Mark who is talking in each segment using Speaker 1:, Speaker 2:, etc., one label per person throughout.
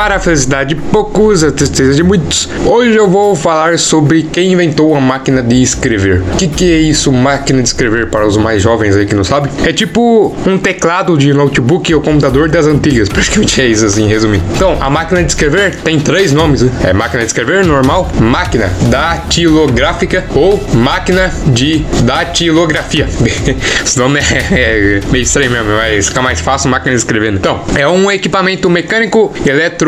Speaker 1: para a felicidade de poucos, a tristeza de muitos. Hoje eu vou falar sobre quem inventou a máquina de escrever. O que, que é isso, máquina de escrever, para os mais jovens aí que não sabem? É tipo um teclado de notebook ou computador das antigas, praticamente é isso assim, resumindo. Então, a máquina de escrever tem três nomes, né? É máquina de escrever normal, máquina datilográfica ou máquina de datilografia. Esse nome é, é, meio estranho mesmo, mas fica mais fácil máquina de escrever. Né? Então, é um equipamento mecânico,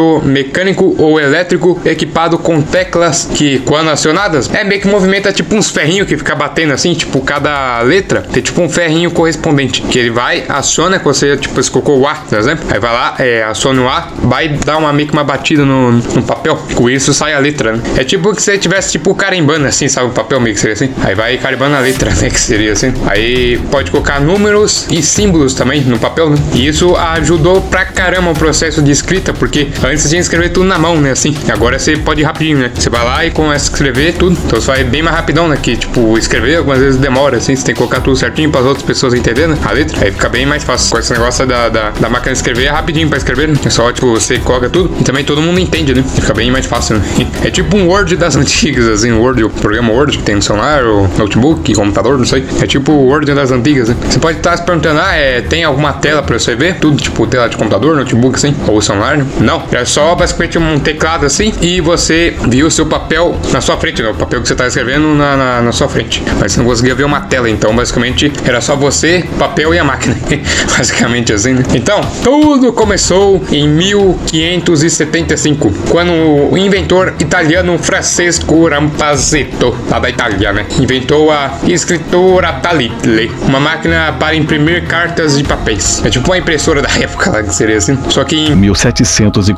Speaker 1: eletromecânico ou elétrico equipado com teclas que, quando acionadas, é meio que movimenta tipo uns ferrinhos que fica batendo assim, tipo cada letra tem tipo um ferrinho correspondente que ele vai, aciona, que você tipo escolheu o A, por exemplo, aí vai lá, é, aciona o A, vai dar uma meio que uma batida no, no papel, com isso sai a letra, né? É tipo que você tivesse tipo carimbando assim, sabe? O papel meio que seria assim, aí vai carimbando a letra, né? Que seria assim. Aí pode colocar números e símbolos também no papel, né? E isso ajudou pra caramba o processo de escrita, porque antes tinha que escrever tudo na mão, né? Assim, agora você pode ir rapidinho, né? Você vai lá e começa a escrever tudo, então você vai bem mais rapidão, né? Que tipo, escrever algumas vezes demora, assim, você tem que colocar tudo certinho para as outras pessoas entenderem a letra, aí fica bem mais fácil. Com esse negócio da, da, da máquina de escrever é rapidinho para escrever, né? É só, tipo, você coloca tudo e também todo mundo entende, né? Fica bem mais fácil, né? É tipo um Word das antigas, assim, Word, o programa Word que tem no celular, ou notebook, computador, não sei. É tipo o Word das antigas, né? Você pode estar se perguntando, ah, é, tem alguma tela para você ver? Tudo, tipo, tela de computador, notebook, assim, ou celular, né? Não, é só basicamente um teclado assim e você viu o seu papel na sua frente, né? O papel que você está escrevendo na, na, na, sua frente. Mas você não conseguia ver uma tela, então basicamente era só você, papel e a máquina. basicamente assim, né? Então, tudo começou em 1575, quando o inventor italiano Francesco Rampazzetto, lá da Itália, né? Inventou a escritura Talitle, uma máquina para imprimir cartas de papéis. É tipo uma impressora da época lá que seria assim. Só que em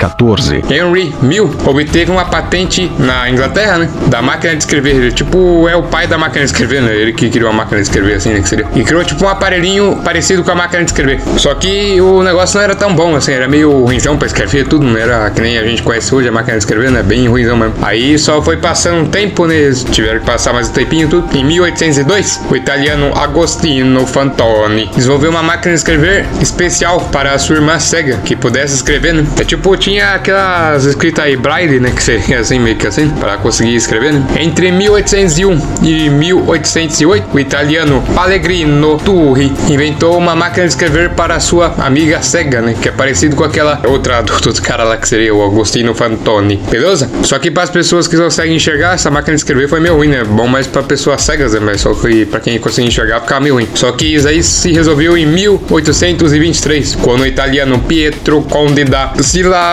Speaker 2: 1714,
Speaker 1: Henry Mill obteve uma patente na Inglaterra, né? Da máquina de escrever. Ele, tipo, é o pai da máquina de escrever, né? Ele que criou a máquina de escrever, assim, né? Que seria. E criou, tipo, um aparelhinho parecido com a máquina de escrever. Só que o negócio não era tão bom, assim. Era meio ruimzão pra escrever tudo. Não era que nem a gente conhece hoje a máquina de escrever, né? Bem ruimzão mesmo. Aí só foi passando um tempo, né? Tiveram que passar mais um tempinho tudo. Em 1802, o italiano Agostino Fantoni desenvolveu uma máquina de escrever especial para a sua irmã cega, que pudesse escrever, né? É tipo, tinha aquelas escritas aí, braille, né? Que seria assim, meio que assim, para conseguir escrever, né? Entre 1801 e 1808, o italiano Pellegrino Turri inventou uma máquina de escrever para sua amiga cega, né? Que é parecido com aquela outra do outro cara lá que seria o Agostino Fantoni, beleza? Só que para as pessoas que conseguem enxergar, essa máquina de escrever foi meio ruim, né? Bom mais para pessoas cegas, né? Mas só que para quem conseguia enxergar ficava meio ruim. Só que isso aí se resolveu em 1823, quando o italiano Pietro Conde da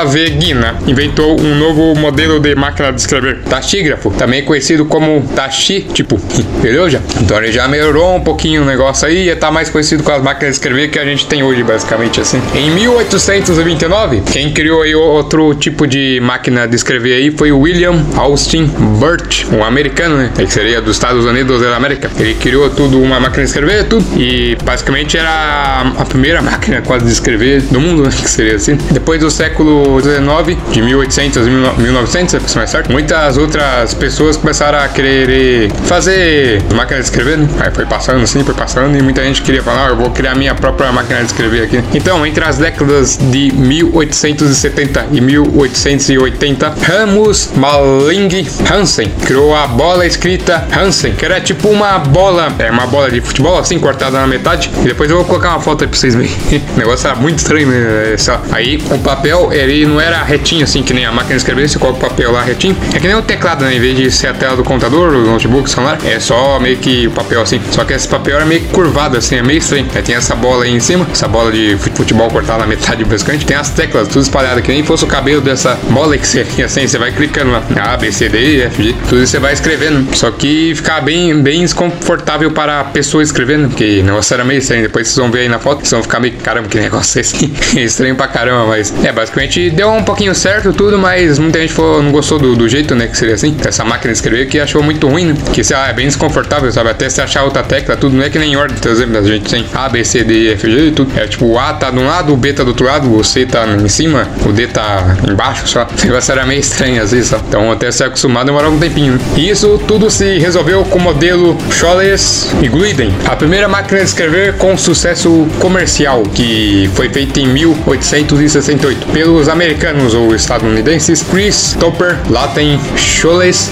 Speaker 1: Silaveghina inventou um novo modelo de máquina de escrever, taxígrafo, também conhecido como taxi, tipo, beleza? Então ele já melhorou um pouquinho o negócio aí e tá mais conhecido com as máquinas de escrever que a gente tem hoje, basicamente assim. Em 1829, quem criou aí outro tipo de máquina de escrever aí foi William Austin Burt, um americano, né? Que seria dos Estados Unidos da América. Ele criou tudo, uma máquina de escrever, tudo, e basicamente era a primeira máquina quase de escrever do mundo, né? Que seria assim. Depois do século 19, de 1800 a 1900, se mais certo, muitas outras pessoas começaram a querer fazer máquina de escrever, né? Aí foi passando assim, foi passando, e muita gente queria falar, ah, eu vou criar minha própria máquina de escrever aqui. Então, entre as décadas de 1870 e 1880, Ramos Malling Hansen criou a bola escrita Hansen, que era tipo uma bola, é uma bola de futebol assim, cortada na metade, e depois eu vou colocar uma foto aí pra vocês verem. o negócio era muito estranho, né? Aí o papel, ele não era retinho assim, que nem a máquina de escrever, você coloca o papel lá retinho. É que nem o teclado, né? Em vez de ser a tela do computador, do notebook, celular, é só meio que o papel assim. Só que esse papel era meio curvado, assim, é meio estranho. Aí tem essa bola aí em cima, essa bola de futebol cortada na metade basicamente. Tem as teclas, tudo espalhado, que nem fosse o cabelo dessa bola que você assim, você vai clicando lá. A, B, C, D, F, G. Tudo isso você vai escrevendo. Só que ficava bem, bem desconfortável para a pessoa escrevendo, porque o negócio era meio estranho. Depois vocês vão ver aí na foto, vocês vão ficar meio, caramba, que negócio é esse? estranho pra caramba, mas é, basicamente deu um pouquinho certo tudo, mas muita gente falou, não gostou do, do jeito, né, que seria assim. Essa máquina de escrever que achou muito ruim, né? Que ah, é bem desconfortável, sabe? Até se achar outra tecla, tudo não é que nem em ordem, por exemplo, a gente tem A, B, C, D, E, F, G e tudo. É tipo, o A tá de um lado, o B tá do outro lado, o C tá em cima, o D tá embaixo, só. O negócio era meio estranho às vezes, só. Então até se acostumar demorou um tempinho. Né? E isso tudo se resolveu com o modelo Scholes e Glidden, a primeira máquina de escrever com sucesso comercial, que foi feita em 1868 pelos americanos americanos ou estadunidenses Chris Topper, Latin Scholes,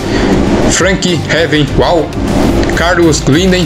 Speaker 1: Frank Heaven, Wow, Carlos Glinden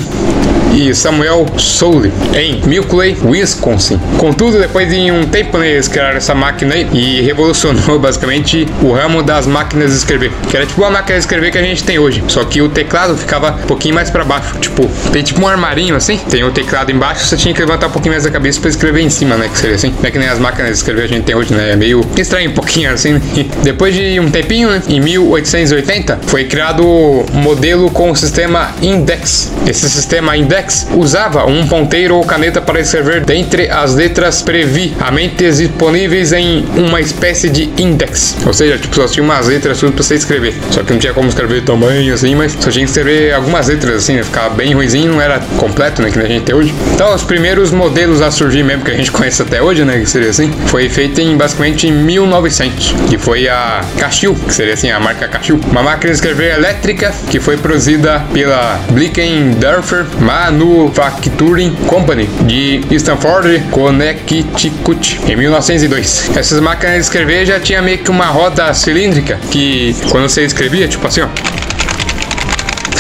Speaker 1: e Samuel Soule em Milkley, Wisconsin. Contudo, depois de um tempo eles criaram essa máquina aí e revolucionou basicamente o ramo das máquinas de escrever, que era tipo a máquina de escrever que a gente tem hoje, só que o teclado ficava um pouquinho mais para baixo, tipo, tem tipo um armarinho assim, tem o teclado embaixo, você tinha que levantar um pouquinho mais a cabeça para escrever em cima, né, que seria assim. Não é que nem as máquinas de escrever a gente tem hoje, né, é meio estranho um pouquinho assim. Né? Depois de um tempinho, né, em 1880, foi criado o modelo com o sistema Index. Esse sistema Index usava um ponteiro ou caneta para escrever dentre as letras previamente disponíveis em uma espécie de index. Ou seja, tipo, só tinha umas letras tudo pra você escrever. Só que não tinha como escrever tamanho assim, mas só tinha que escrever algumas letras assim, né? Ficava bem ruizinho, não era completo, né? Que a gente tem hoje. Então, os primeiros modelos a surgir mesmo que a gente conhece até hoje, né? Que seria assim, foi feito em basicamente em 1900, que foi a Casio, que seria assim a marca Casio. Uma máquina de escrever elétrica que foi produzida pela Blickendorfer Manufacturing Company de Stanford, Connecticut, em 1902. Essas máquinas de escrever já tinha meio que uma roda cilíndrica que quando você escrevia, tipo assim, ó,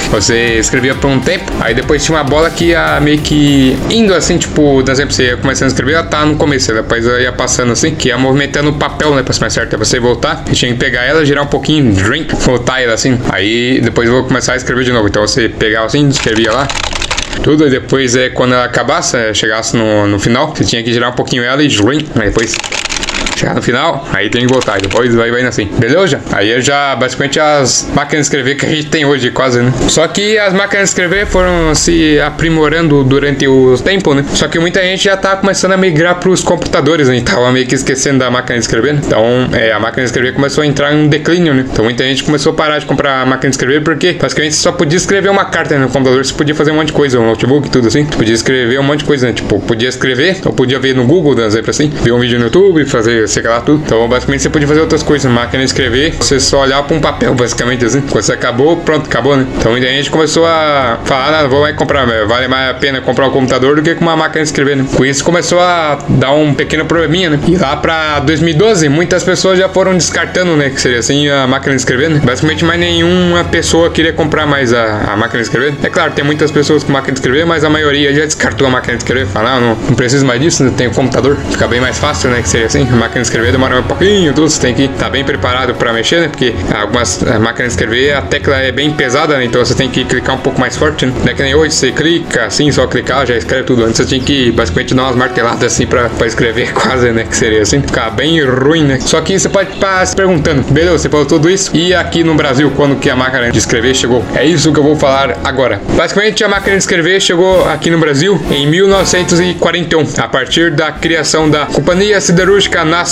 Speaker 1: você escrevia por um tempo, aí depois tinha uma bola que ia meio que indo assim, tipo, por exemplo, você ia começando a escrever, ela tá no começo, depois ela ia passando assim, que ia movimentando o papel, né, pra mais certo. Aí você voltar, e tinha que pegar ela, girar um pouquinho, drink, voltar ela assim. Aí depois eu vou começar a escrever de novo. Então você pegava assim, escrevia lá, tudo, e depois é quando ela acabasse, chegasse no, no final, você tinha que girar um pouquinho ela e aí depois chegar no final, aí tem que voltar. E depois vai, vai assim. Beleza? Aí é já basicamente as máquinas de escrever que a gente tem hoje, quase, né? Só que as máquinas de escrever foram se aprimorando durante o tempo, né? Só que muita gente já tá começando a migrar pros computadores, né? Tava meio que esquecendo da máquina de escrever. Né? Então, é, a máquina de escrever começou a entrar em um declínio, né? Então, muita gente começou a parar de comprar a máquina de escrever porque basicamente só podia escrever uma carta né? no computador, você podia fazer um monte de coisa, um notebook, tudo assim. Você podia escrever um monte de coisa, né? Tipo, podia escrever, ou podia ver no Google, dando exemplo assim, ver um vídeo no YouTube, fazer, sei lá, tudo. Então, basicamente, você podia fazer outras coisas. Na máquina escrever, você só olhar para um papel, basicamente, assim. Quando você acabou, pronto, acabou, né? Então, muita gente começou a falar, ah, vou mais comprar, vale mais a pena comprar um computador do que com uma máquina de escrever, né? Com isso, começou a dar um pequeno probleminha, né? E lá para 2012, muitas pessoas já foram descartando, né? Que seria assim, a máquina de escrever, né? Basicamente, mais nenhuma pessoa queria comprar mais a, a máquina de escrever. É claro, tem muitas pessoas com máquina de escrever, mas a maioria já descartou a máquina de escrever. Fala, não, não preciso mais disso, né? Tenho computador. Fica bem mais fácil, né? Que seria assim, a máquina de escrever demora um pouquinho, tudo, você tem que estar tá bem preparado para mexer, né? Porque algumas eh, máquinas de escrever a tecla é bem pesada, né? Então você tem que clicar um pouco mais forte, né? Não é que nem hoje, você clica assim, só clicar, já escreve tudo. Antes você tinha que basicamente dar umas marteladas assim pra escrever quase, né? Que seria assim, ficar bem ruim, né? Só que você pode estar se perguntando, beleza, você falou tudo isso? E aqui no Brasil, quando que a máquina de escrever chegou? É isso que eu vou falar agora. Basicamente, a máquina de escrever chegou aqui no Brasil em 1941, a partir da criação da Companhia Siderúrgica Nacional,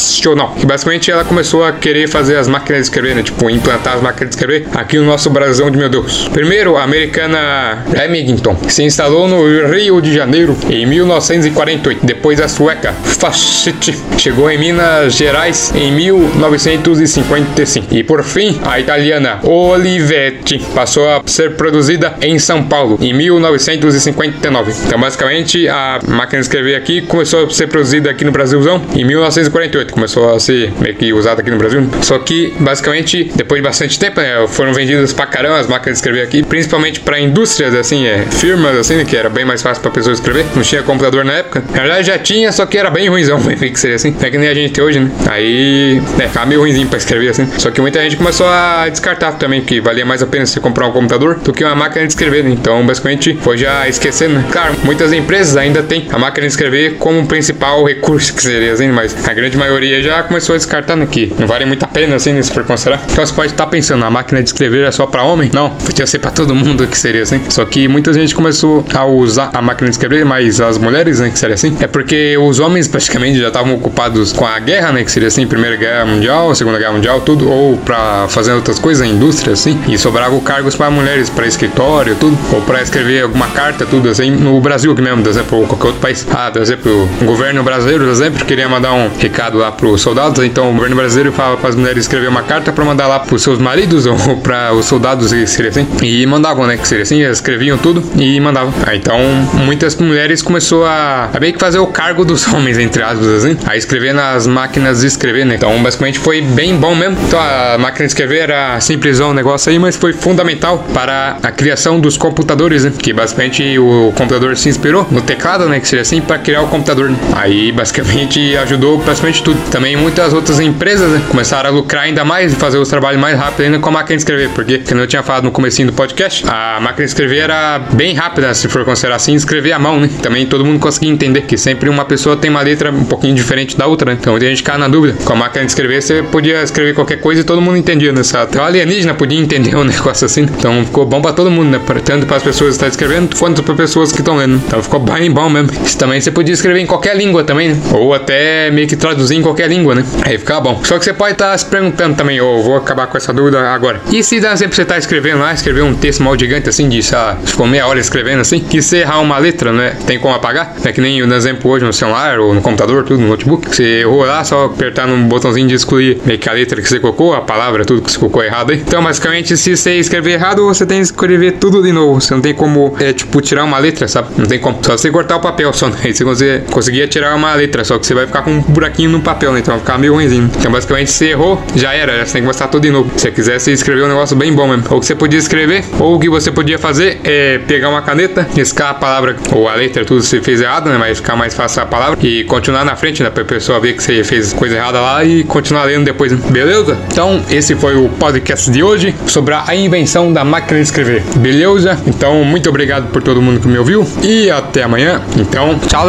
Speaker 1: que basicamente ela começou a querer fazer as máquinas de escrever, né? Tipo, implantar as máquinas de escrever aqui no nosso Brasil de meu Deus. Primeiro, a americana Remington se instalou no Rio de Janeiro em 1948. Depois, a sueca Facit chegou em Minas Gerais em 1955. E por fim, a italiana Olivetti passou a ser produzida em São Paulo em 1959. Então, basicamente, a máquina de escrever aqui começou a ser produzida aqui no Brasilzão em 1948. Começou a ser meio que usada aqui no Brasil. Só que, basicamente, depois de bastante tempo, né, foram vendidas pra caramba as máquinas de escrever aqui, principalmente pra indústrias, assim, é, firmas, assim, né, que era bem mais fácil pra pessoa escrever. Não tinha computador na época. Na verdade, já tinha, só que era bem ruimzão, que seria assim. É que nem a gente tem hoje, né? Aí, é, ficava meio ruimzinho pra escrever, assim. Só que muita gente começou a descartar também, que valia mais a pena você comprar um computador do que uma máquina de escrever, né? Então, basicamente, foi já esquecendo, né? Claro, muitas empresas ainda têm a máquina de escrever como principal recurso, que seria assim, mas a grande maioria já começou né? Que não vale muito a pena, assim, né, se for considerar. Então você pode estar tá pensando, a máquina de escrever é só para homem? Não, podia ser para todo mundo que seria assim. Só que muita gente começou a usar a máquina de escrever, mas as mulheres, né, que seria assim. É porque os homens praticamente já estavam ocupados com a guerra, né, que seria assim, Primeira Guerra Mundial, Segunda Guerra Mundial, tudo, ou para fazer outras coisas, indústria, assim. E sobravam cargos para mulheres, para escritório, tudo, ou para escrever alguma carta, tudo assim. No Brasil aqui mesmo, por exemplo, ou qualquer outro país. Ah, por exemplo, o governo brasileiro, por exemplo, queria mandar um recado lá pros soldados. Então o governo brasileiro falava para as mulheres escrever uma carta para mandar lá pros seus maridos ou para os soldados, seria assim. E mandavam, né? Que seria assim, escreviam tudo e mandavam. Aí, então muitas mulheres começou a, a meio que fazer o cargo dos homens, entre aspas, assim. A escrever nas máquinas de escrever, né? Então basicamente foi bem bom mesmo. Então a máquina de escrever era simplesão o negócio aí, mas foi fundamental para a criação dos computadores, né? Que basicamente o computador se inspirou no teclado, né? Que seria assim, para criar o computador. Né? Aí basicamente ajudou praticamente tudo. Também muitas outras empresas né? começaram a lucrar ainda mais e fazer os trabalhos mais rápido ainda com a máquina de escrever. Porque, como eu tinha falado no comecinho do podcast, a máquina de escrever era bem rápida, se for considerar assim, escrever à mão, né? Também todo mundo conseguia entender que sempre uma pessoa tem uma letra um pouquinho diferente da outra, né? Então muita gente ficar na dúvida. Com a máquina de escrever, você podia escrever qualquer coisa e todo mundo entendia, né? Até o alienígena podia entender um negócio assim. Então ficou bom pra todo mundo, né? Tanto para as pessoas que estão escrevendo, quanto para pessoas que estão lendo. Então ficou bem bom mesmo. Isso também você podia escrever em qualquer língua também, né? Ou até meio que traduzir em qualquer língua, né? Aí ficava bom. Só que você pode estar se perguntando também, ou vou acabar com essa dúvida agora. E se dá exemplo você tá escrevendo lá, escrever um texto mal gigante assim, de, sei lá, ficou meia hora escrevendo assim, que você errar uma letra, né? Tem como apagar? É que nem o exemplo hoje no celular ou no computador, tudo no notebook. Você errou lá, só apertar no botãozinho de excluir meio que a letra que você colocou, a palavra, tudo que você colocou errado aí. Então, basicamente, se você escrever errado, você tem que escrever tudo de novo. Você não tem como, é, tipo, tirar uma letra, sabe? Não tem como. Só você cortar o papel só. Né? Aí você conseguia tirar uma letra, só que você vai ficar com um buraquinho no papel, né? Então vai ficar meio ruimzinho. Então, basicamente, você errou, já era. Você tem que mostrar tudo de novo. Se você quiser, você escrever um negócio bem bom mesmo. Ou que você podia escrever, ou o que você podia fazer é pegar uma caneta, riscar a palavra ou a letra, tudo você fez errado, né? Mas ficar mais fácil a palavra e continuar na frente, né? Pra pessoa ver que você fez coisa errada lá e continuar lendo depois, né? Beleza? Então, esse foi o podcast de hoje sobre a invenção da máquina de escrever. Beleza? Então, muito obrigado por todo mundo que me ouviu e até amanhã. Então, tchau!